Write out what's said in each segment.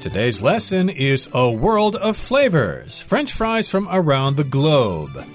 Today's lesson is A World of Flavors French fries from around the globe.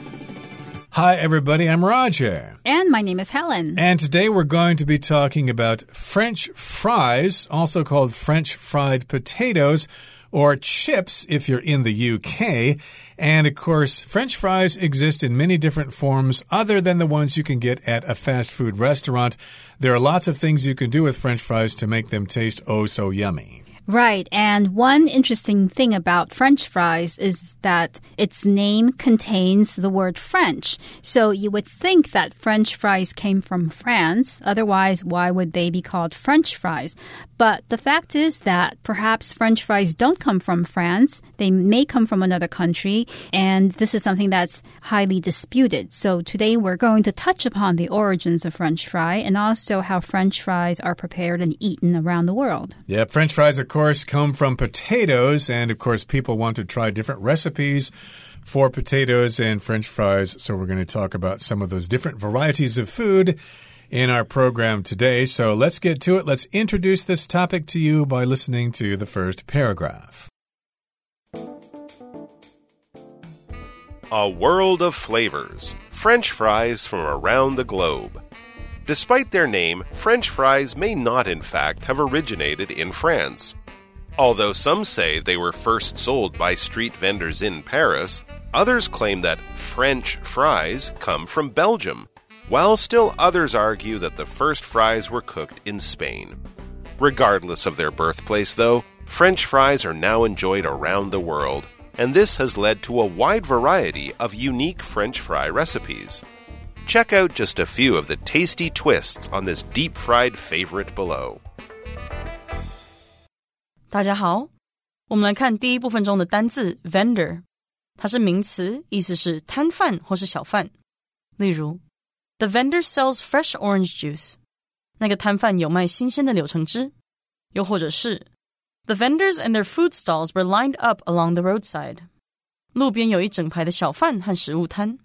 Hi, everybody, I'm Roger. And my name is Helen. And today we're going to be talking about French fries, also called French fried potatoes or chips if you're in the UK. And of course, French fries exist in many different forms other than the ones you can get at a fast food restaurant. There are lots of things you can do with French fries to make them taste oh so yummy. Right. And one interesting thing about French fries is that its name contains the word French. So you would think that French fries came from France. Otherwise, why would they be called French fries? But the fact is that perhaps French fries don't come from France. They may come from another country. And this is something that's highly disputed. So today we're going to touch upon the origins of French fry and also how French fries are prepared and eaten around the world. Yeah, French fries of course, come from potatoes. And of course, people want to try different recipes for potatoes and french fries. So we're going to talk about some of those different varieties of food in our program today. So let's get to it. Let's introduce this topic to you by listening to the first paragraph. A world of flavors. French fries from around the globe. Despite their name, French fries may not, in fact, have originated in France. Although some say they were first sold by street vendors in Paris, others claim that French fries come from Belgium, while still others argue that the first fries were cooked in Spain. Regardless of their birthplace, though, French fries are now enjoyed around the world, and this has led to a wide variety of unique French fry recipes. Check out just a few of the tasty twists on this deep fried favorite below. 大家好，我们来看第一部分中的单字 vendor，它是名词，意思是摊贩或是小贩。例如 ，The vendor sells fresh orange juice，那个摊贩有卖新鲜的柳橙汁。又或者是，The vendors and their food stalls were lined up along the roadside，路边有一整排的小贩和食物摊。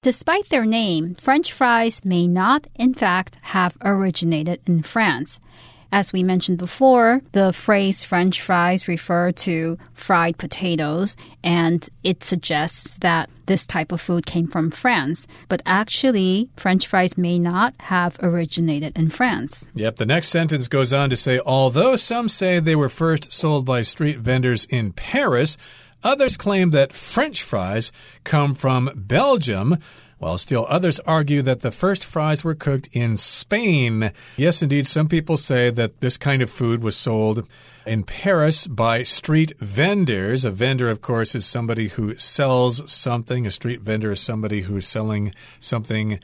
Despite their name, French fries may not, in fact, have originated in France. As we mentioned before, the phrase French fries refer to fried potatoes, and it suggests that this type of food came from France. But actually, French fries may not have originated in France. Yep, the next sentence goes on to say although some say they were first sold by street vendors in Paris, Others claim that French fries come from Belgium, while still others argue that the first fries were cooked in Spain. Yes, indeed, some people say that this kind of food was sold in Paris by street vendors. A vendor, of course, is somebody who sells something. A street vendor is somebody who is selling something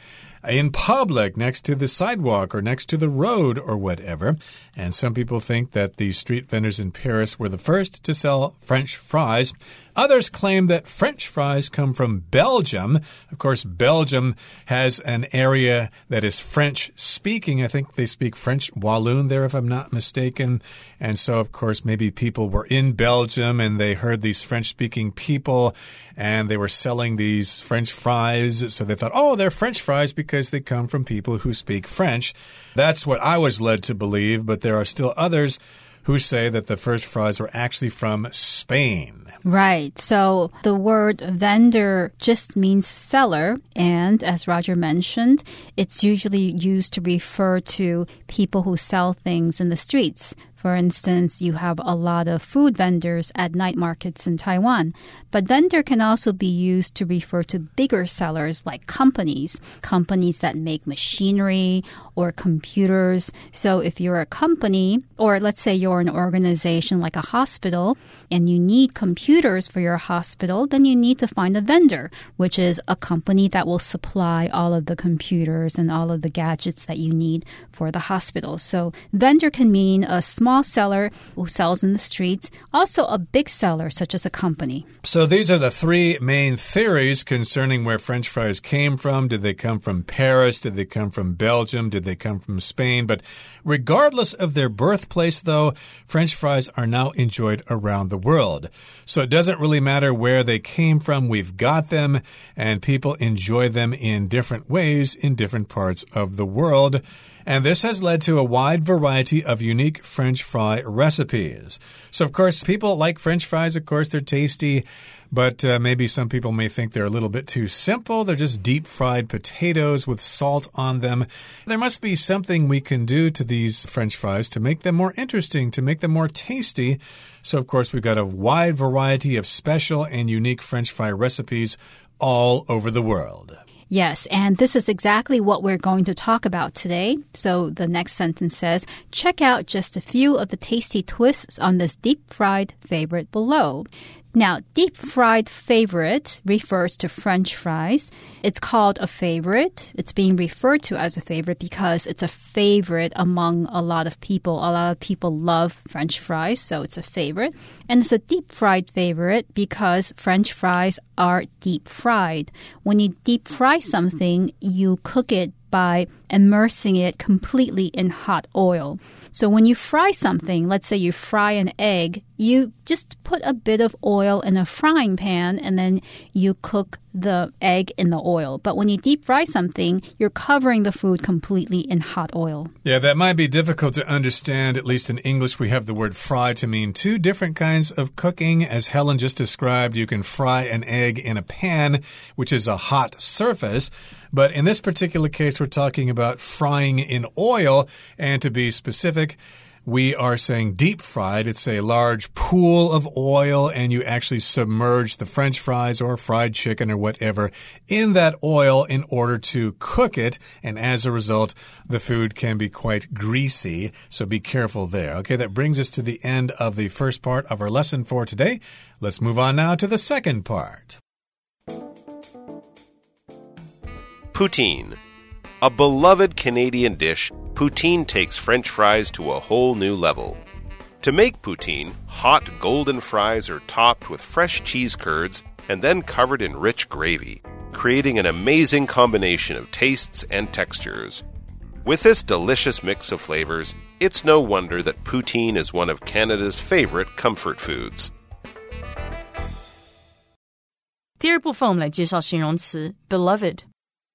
in public, next to the sidewalk or next to the road or whatever. And some people think that the street vendors in Paris were the first to sell French fries. Others claim that French fries come from Belgium. Of course, Belgium has an area that is French speaking. I think they speak French Walloon there, if I'm not mistaken. And so, of course, maybe people were in Belgium and they heard these French speaking people and they were selling these French fries. So they thought, oh, they're French fries because they come from people who speak French. That's what I was led to believe, but there are still others who say that the first fries were actually from Spain. Right. So the word vendor just means seller. And as Roger mentioned, it's usually used to refer to people who sell things in the streets. For instance, you have a lot of food vendors at night markets in Taiwan. But vendor can also be used to refer to bigger sellers like companies, companies that make machinery or computers. So if you're a company, or let's say you're an organization like a hospital, and you need computers for your hospital, then you need to find a vendor, which is a company that will supply all of the computers and all of the gadgets that you need for the hospital. So vendor can mean a small small seller who sells in the streets, also a big seller, such as a company. So these are the three main theories concerning where French fries came from. Did they come from Paris? Did they come from Belgium? Did they come from Spain? But regardless of their birthplace, though, French fries are now enjoyed around the world. So it doesn't really matter where they came from. We've got them, and people enjoy them in different ways in different parts of the world. And this has led to a wide variety of unique French fry recipes. So, of course, people like French fries. Of course, they're tasty. But uh, maybe some people may think they're a little bit too simple. They're just deep fried potatoes with salt on them. There must be something we can do to these french fries to make them more interesting, to make them more tasty. So, of course, we've got a wide variety of special and unique french fry recipes all over the world. Yes, and this is exactly what we're going to talk about today. So the next sentence says, check out just a few of the tasty twists on this deep fried favorite below. Now, deep fried favorite refers to French fries. It's called a favorite. It's being referred to as a favorite because it's a favorite among a lot of people. A lot of people love French fries, so it's a favorite. And it's a deep fried favorite because French fries are deep fried. When you deep fry something, you cook it by immersing it completely in hot oil. So when you fry something, let's say you fry an egg, you just put a bit of oil in a frying pan and then you cook the egg in the oil. But when you deep fry something, you're covering the food completely in hot oil. Yeah, that might be difficult to understand. At least in English, we have the word fry to mean two different kinds of cooking. As Helen just described, you can fry an egg in a pan, which is a hot surface. But in this particular case, we're talking about frying in oil. And to be specific, we are saying deep fried. It's a large pool of oil, and you actually submerge the french fries or fried chicken or whatever in that oil in order to cook it. And as a result, the food can be quite greasy. So be careful there. Okay, that brings us to the end of the first part of our lesson for today. Let's move on now to the second part. Poutine. A beloved Canadian dish, poutine takes French fries to a whole new level. To make poutine, hot golden fries are topped with fresh cheese curds and then covered in rich gravy, creating an amazing combination of tastes and textures. With this delicious mix of flavors, it's no wonder that poutine is one of Canada's favorite comfort foods. 第二部分我们来介绍形容词 beloved。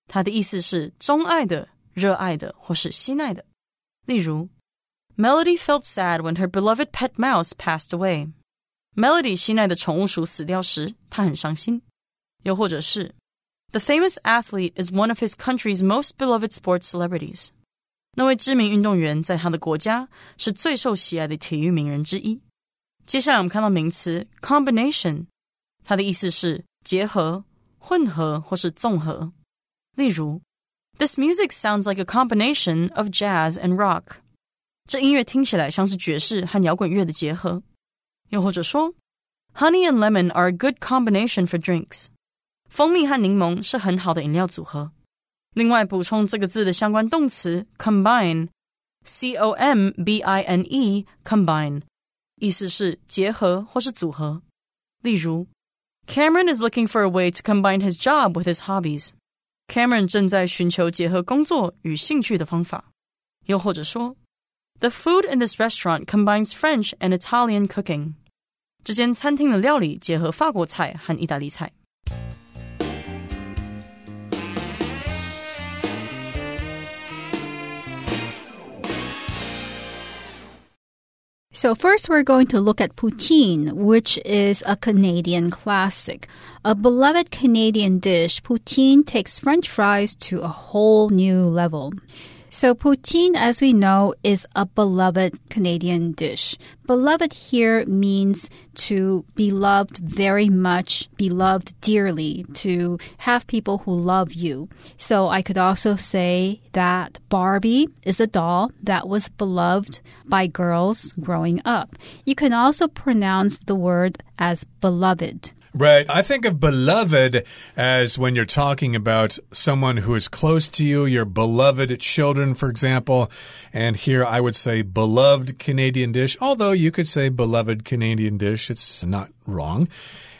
它的意思是钟爱的、 热爱的或是心爱的。例如，Melody felt sad when her beloved pet mouse passed away。Melody 心爱的宠物鼠死掉时，她很伤心。又或者是，The famous athlete is one of his country's most beloved sports celebrities。那位知名运动员在他的国家是最受喜爱的体育名人之一。接下来我们看到名词 combination，它的意思是结合、混合或是综合。例如 ，This music sounds like a combination of jazz and rock。这音乐听起来像是爵士和摇滚乐的结合。又或者说，Honey and lemon are a good combination for drinks。蜂蜜和柠檬是很好的饮料组合。另外，补充这个字的相关动词 combine，c o m b i n e，combine，意思是结合或是组合。例如，Cameron is looking for a way to combine his job with his hobbies。 Cameron 正在寻求结合工作与兴趣的方法。又或者说，The food in this restaurant combines French and Italian cooking。这间餐厅的料理结合法国菜和意大利菜。 So, first, we're going to look at poutine, which is a Canadian classic. A beloved Canadian dish, poutine takes French fries to a whole new level. So poutine, as we know, is a beloved Canadian dish. Beloved here means to be loved very much, be loved dearly, to have people who love you. So I could also say that Barbie is a doll that was beloved by girls growing up. You can also pronounce the word as beloved. Right. I think of beloved as when you're talking about someone who is close to you, your beloved children, for example. And here I would say beloved Canadian dish, although you could say beloved Canadian dish. It's not wrong.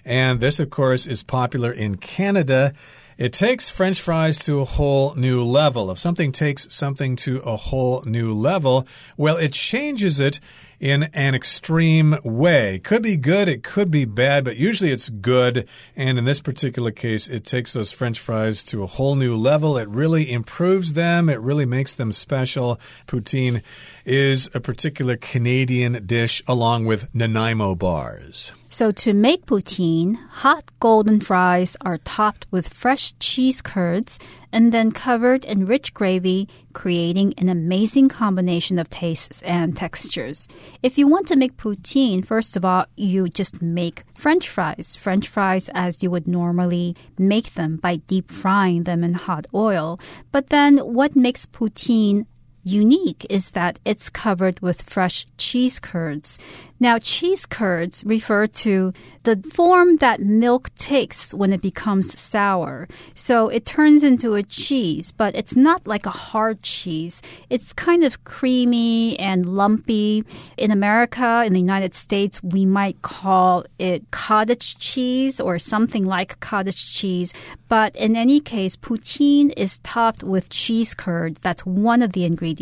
And this, of course, is popular in Canada. It takes French fries to a whole new level. If something takes something to a whole new level, well, it changes it in an extreme way. Could be good, it could be bad, but usually it's good. And in this particular case, it takes those french fries to a whole new level. It really improves them, it really makes them special. Poutine is a particular Canadian dish along with Nanaimo bars. So, to make poutine, hot golden fries are topped with fresh cheese curds and then covered in rich gravy, creating an amazing combination of tastes and textures. If you want to make poutine, first of all, you just make french fries. French fries as you would normally make them by deep frying them in hot oil. But then, what makes poutine unique is that it's covered with fresh cheese curds. Now, cheese curds refer to the form that milk takes when it becomes sour. So it turns into a cheese, but it's not like a hard cheese. It's kind of creamy and lumpy. In America, in the United States, we might call it cottage cheese or something like cottage cheese. But in any case, poutine is topped with cheese curd. That's one of the ingredients.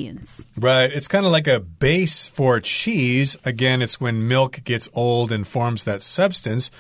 Right. It's kind of like a base for cheese. Again, it's when milk gets old and forms that substance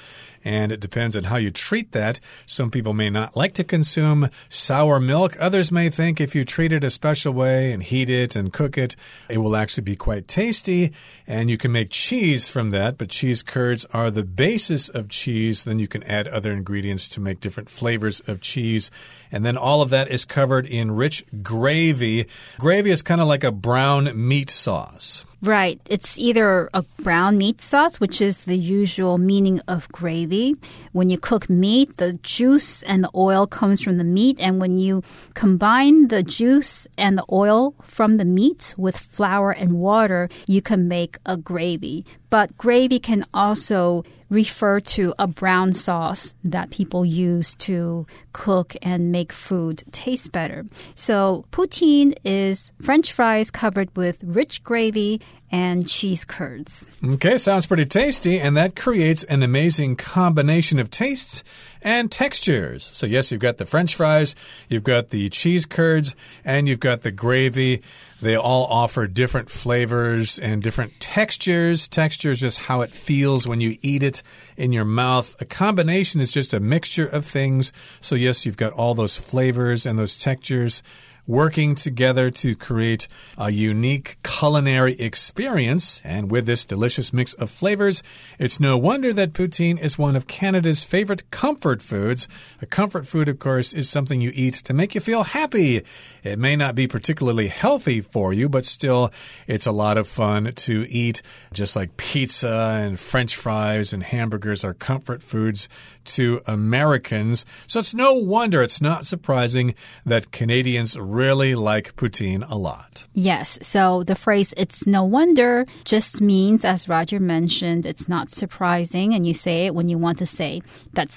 and it depends on how you treat that. Some people may not like to consume sour milk. Others may think if you treat it a special way and heat it and cook it, it will actually be quite tasty. And you can make cheese from that, but cheese curds are the basis of cheese. Then you can add other ingredients to make different flavors of cheese. And then all of that is covered in rich gravy. Gravy is kind of like a brown meat sauce. Right. It's either a brown meat sauce, which is the usual meaning of gravy. When you cook meat, the juice and the oil comes from the meat. And when you combine the juice and the oil from the meat with flour and water, you can make a gravy. But gravy can also refer to a brown sauce that people use to cook and make food taste better. So poutine is French fries covered with rich gravy and cheese curds. Okay, sounds pretty tasty, and that creates an amazing combination of tastes and textures. So, yes, you've got the french fries, you've got the cheese curds, and you've got the gravy. They all offer different flavors and different textures. Texture is just how it feels when you eat it in your mouth. A combination is just a mixture of things. So, yes, you've got all those flavors and those textures working together to create a unique culinary experience. And with this delicious mix of flavors, it's no wonder that poutine is one of Canada's favorite comfort foods. A comfort food, of course, is something you eat to make you feel happy. It may not be particularly healthy for you, but still, it's a lot of fun to eat, just like pizza and french fries and hamburgers are comfort foods to Americans. So it's no wonder, it's not surprising that Canadians really like poutine a lot. Yes. So the phrase, it's no wonder, just means, as Roger mentioned, it's not surprising. And you say it when you want to say that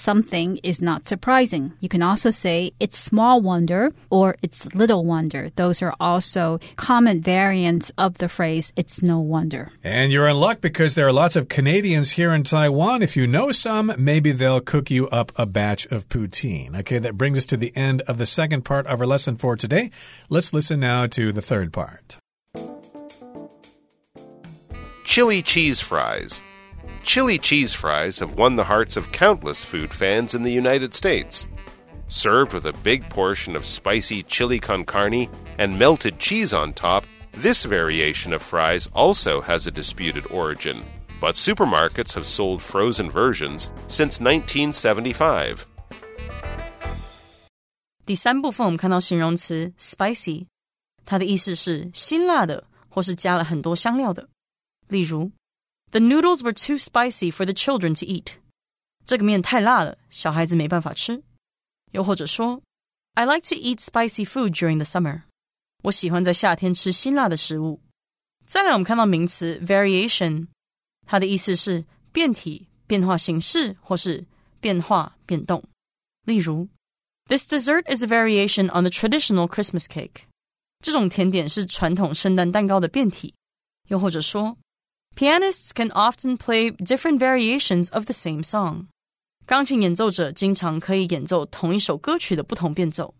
something is not surprising. You can also say it's small wonder or it's little wonder. Those are also common variants of the phrase, it's no wonder. And you're in luck because there are lots of Canadians here in Taiwan. If you know some, maybe they'll cook you up a batch of poutine. Okay, that brings us to the end of the second part of our lesson for today. Let's listen now to the third part. Chili cheese fries. Chili cheese fries have won the hearts of countless food fans in the United States. Served with a big portion of spicy chili con carne and melted cheese on top, this variation of fries also has a disputed origin, but supermarkets have sold frozen versions since 1975. 第三部分我们看到形容词 spicy，它的意思是辛辣的，或是加了很多香料的。例如 ，The noodles were too spicy for the children to eat。这个面太辣了，小孩子没办法吃。又或者说，I like to eat spicy food during the summer。我喜欢在夏天吃辛辣的食物。再来，我们看到名词 variation，它的意思是变体、变化形式或是变化、变动。例如。This dessert is a variation on the traditional Christmas cake. 这种甜点是传统圣诞蛋糕的变体。又或者说 ，Pianists can often play different variations of the same song. 钢琴演奏者经常可以演奏同一首歌曲的不同变奏。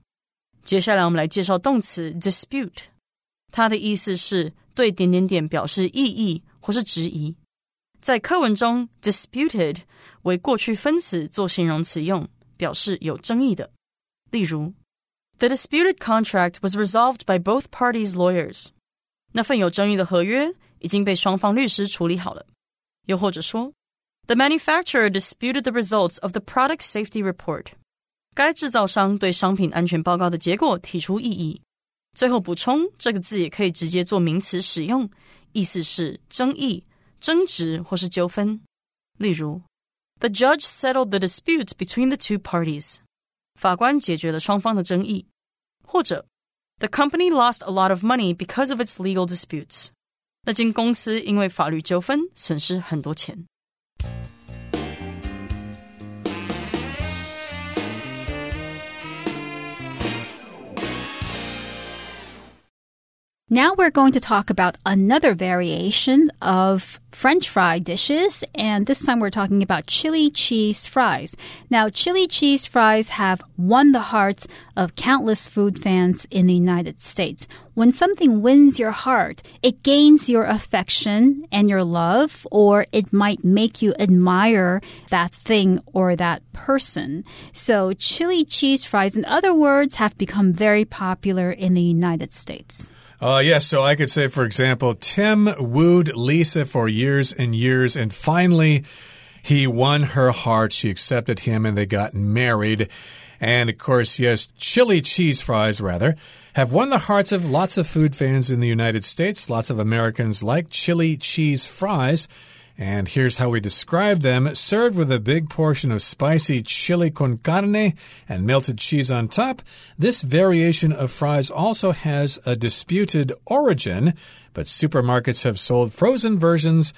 接下来我们来介绍动词 dispute，它的意思是对点点点表示异议 或是质疑。在课文中，disputed 为过去分词做形容词用，表示有争议的。例如，The disputed contract was resolved by both parties' lawyers。那份有争议的合约 已经被双方律师处理好了。又或者说，The manufacturer disputed the results of the product safety report。该制造商对商品安全报告的结果提出异议。最后补充这个字也可以直接做名词使用，意思是争议、争执或是纠纷。例如，The judge settled the dispute between the two parties。法官解决了双方的争议。或者，The company lost a lot of money because of its legal disputes。 那间公司因为法律纠纷损失很多钱。Now we're going to talk about another variation of French fry dishes, and this time we're talking about chili cheese fries. Now, chili cheese fries have won the hearts of countless food fans in the United States. When something wins your heart, it gains your affection and your love, or it might make you admire that thing or that person. So, chili cheese fries, in other words, have become very popular in the United States. Uh, yes, so I could say, for example, Tim wooed Lisa for years and years, and finally he won her heart. She accepted him, and they got married. And of course, yes, chili cheese fries, rather, have won the hearts of lots of food fans in the United States. Lots of Americans like chili cheese fries. And here's how we describe them served with a big portion of spicy chili con carne and melted cheese on top. This variation of fries also has a disputed origin, but supermarkets have sold frozen versions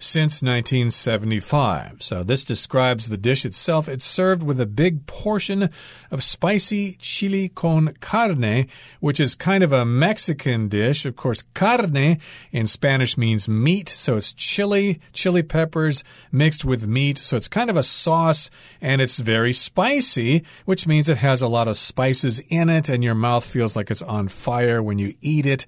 since 1975. So this describes the dish itself. It's served with a big portion of spicy chili con carne, which is kind of a Mexican dish. Of course, carne in Spanish means meat, so it's chili, chili peppers mixed with meat. So it's kind of a sauce and it's very spicy, which means it has a lot of spices in it and your mouth feels like it's on fire when you eat it.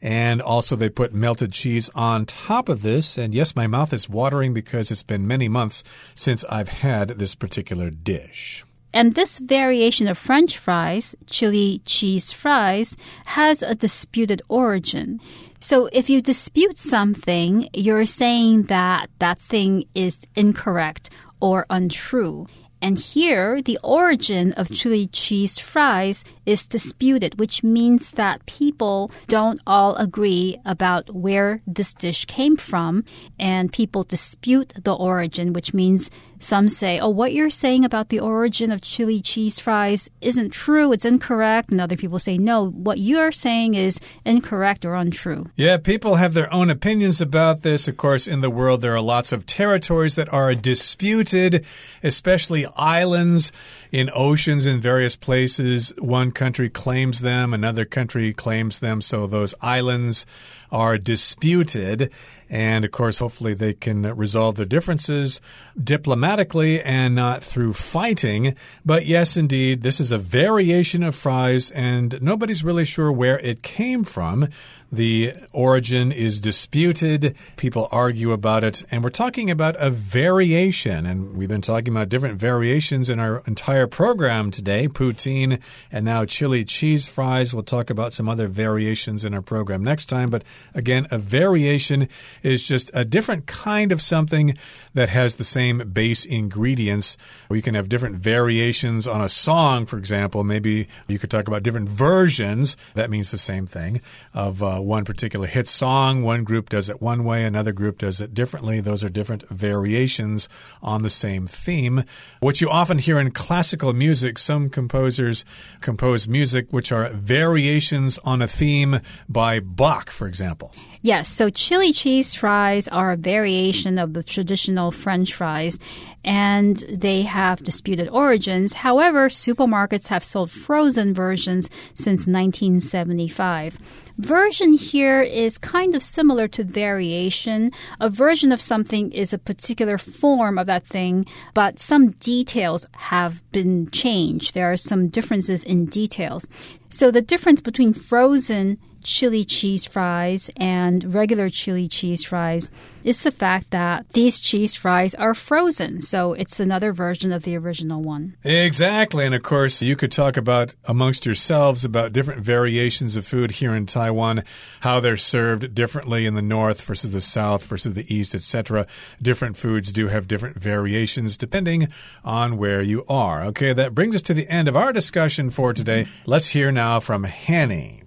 And also, they put melted cheese on top of this. And yes, my mouth is watering because it's been many months since I've had this particular dish. And this variation of French fries, chili cheese fries, has a disputed origin. So if you dispute something, you're saying that that thing is incorrect or untrue. And here, the origin of chili cheese fries is disputed, which means that people don't all agree about where this dish came from, and people dispute the origin, which means some say, oh, what you're saying about the origin of chili cheese fries isn't true, it's incorrect. And other people say, no, what you're saying is incorrect or untrue. Yeah, people have their own opinions about this. Of course, in the world, there are lots of territories that are disputed, especially islands in oceans in various places. One country claims them, another country claims them. So those islands are disputed. And of course, hopefully they can resolve their differences diplomatically and not through fighting. But yes, indeed, this is a variation of fries, and nobody's really sure where it came from. The origin is disputed. People argue about it. And we're talking about a variation. And we've been talking about different variations in our entire program today poutine and now chili cheese fries. We'll talk about some other variations in our program next time. But again, a variation is just a different kind of something that has the same base ingredients. You can have different variations on a song, for example. Maybe you could talk about different versions. That means the same thing of. Uh, Uh, one particular hit song. One group does it one way, another group does it differently. Those are different variations on the same theme. What you often hear in classical music, some composers compose music which are variations on a theme by Bach, for example. Yes, so chili cheese fries are a variation of the traditional French fries, and they have disputed origins. However, supermarkets have sold frozen versions since 1975. Version here is kind of similar to variation. A version of something is a particular form of that thing, but some details have been changed. There are some differences in details. So the difference between frozen chili cheese fries and regular chili cheese fries is the fact that these cheese fries are frozen. So it's another version of the original one. Exactly. And of course, you could talk about amongst yourselves about different variations of food here in Taiwan, how they're served differently in the north versus the south versus the east, etc. Different foods do have different variations depending on where you are. Okay, that brings us to the end of our discussion for today. Let's hear now from Hanny.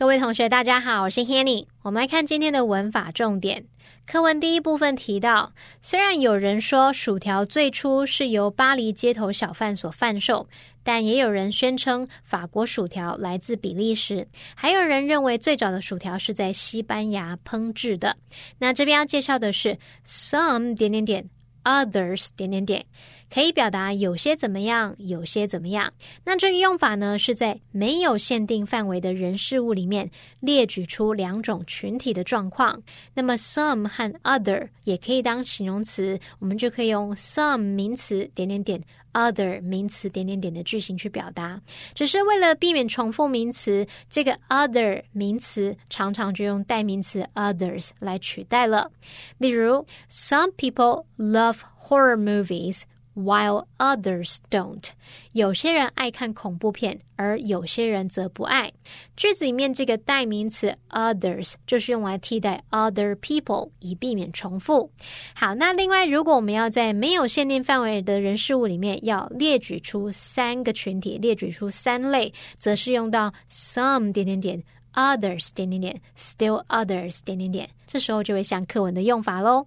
各位同学，大家好，我是 Hanny。我们来看今天的文法重点。课文第一部分提到，虽然有人说薯条最初是由巴黎街头小贩所贩售，但也有人宣称法国薯条来自比利时，还有人认为最早的薯条是在西班牙烹制的。那这边要介绍的是 some 点点点 others 点点点。可以表达有些怎么样，有些怎么样。那这个用法呢，是在没有限定范围的人事物里面列举出两种群体的状况。那么 some 和 other 也可以当形容词，我们就可以用 some 名词点点点 other 名词点点点的句型去表达。只是为了避免重复名词，这个 other 名词常常就用代名词 others 来取代了。例如，Some people love horror movies。While others don't，有些人爱看恐怖片，而有些人则不爱。句子里面这个代名词 others 就是用来替代 other people，以避免重复。好，那另外，如果我们要在没有限定范围的人事物里面要列举出三个群体，列举出三类，则是用到 some 点点点 others 点点点 still others 点点点，这时候就会像课文的用法喽。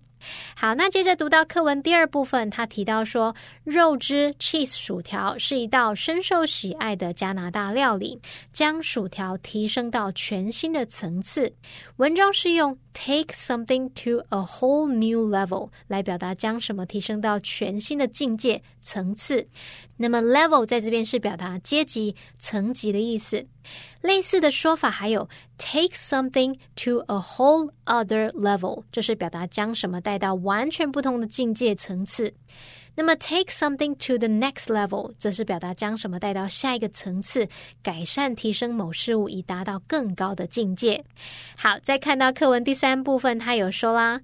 好，那接着读到课文第二部分，他提到说，肉汁 cheese 薯条是一道深受喜爱的加拿大料理，将薯条提升到全新的层次。文中是用 take something to a whole new level 来表达将什么提升到全新的境界层次。那么 level 在这边是表达阶级层级的意思。类似的说法还有 take something to a whole other level，这是表达将什么带到完全不同的境界层次。那么 take something to the next level，则是表达将什么带到下一个层次，改善提升某事物以达到更高的境界。好，再看到课文第三部分，他有说啦。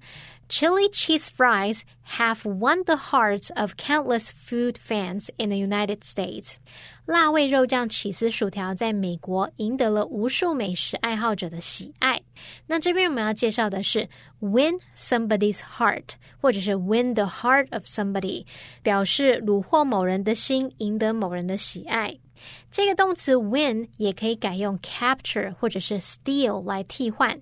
Chili cheese fries have won the hearts of countless food fans in the United States. 辣味肉酱起司薯条在美国赢得了无数美食爱好者的喜爱。那这边我们要介绍的是 win somebody's heart，或者是 win the heart of somebody，表示虏获某人的心，赢得某人的喜爱。这个动词 win 也可以改用 capture 或者是 steal 来替换。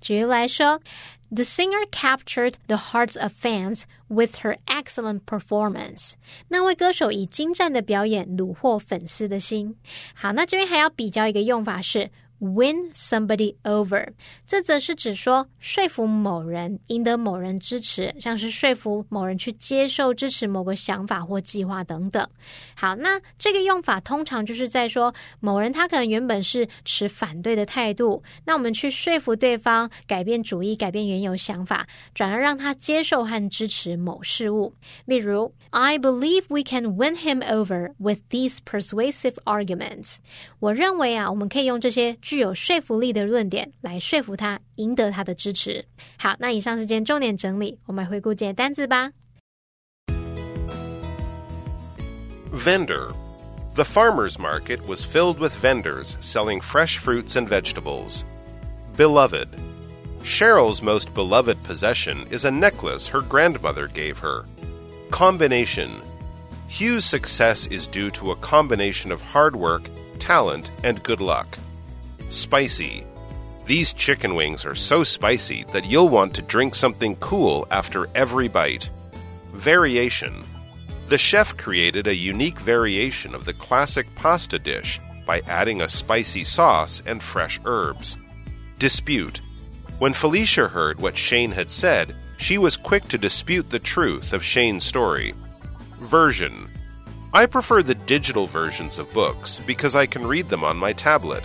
举例来说。The singer captured the hearts of fans with her excellent performance。那位歌手以精湛的表演虏获粉丝的心。好，那这边还要比较一个用法是。Win somebody over，这则是指说说服某人赢得某人支持，像是说服某人去接受支持某个想法或计划等等。好，那这个用法通常就是在说某人他可能原本是持反对的态度，那我们去说服对方改变主意、改变原有想法，转而让他接受和支持某事物。例如，I believe we can win him over with these persuasive arguments。我认为啊，我们可以用这些。具有说服力的论点来说服他，赢得他的支持。好，那以上是件重点整理，我们来回顾这些单字吧。Vendor. The farmer's market was filled with vendors selling fresh fruits and vegetables. Beloved. Cheryl's most beloved possession is a necklace her grandmother gave her. Combination. Hugh's success is due to a combination of hard work, talent, and good luck. Spicy. These chicken wings are so spicy that you'll want to drink something cool after every bite. Variation. The chef created a unique variation of the classic pasta dish by adding a spicy sauce and fresh herbs. Dispute. When Felicia heard what Shane had said, she was quick to dispute the truth of Shane's story. Version. I prefer the digital versions of books because I can read them on my tablet.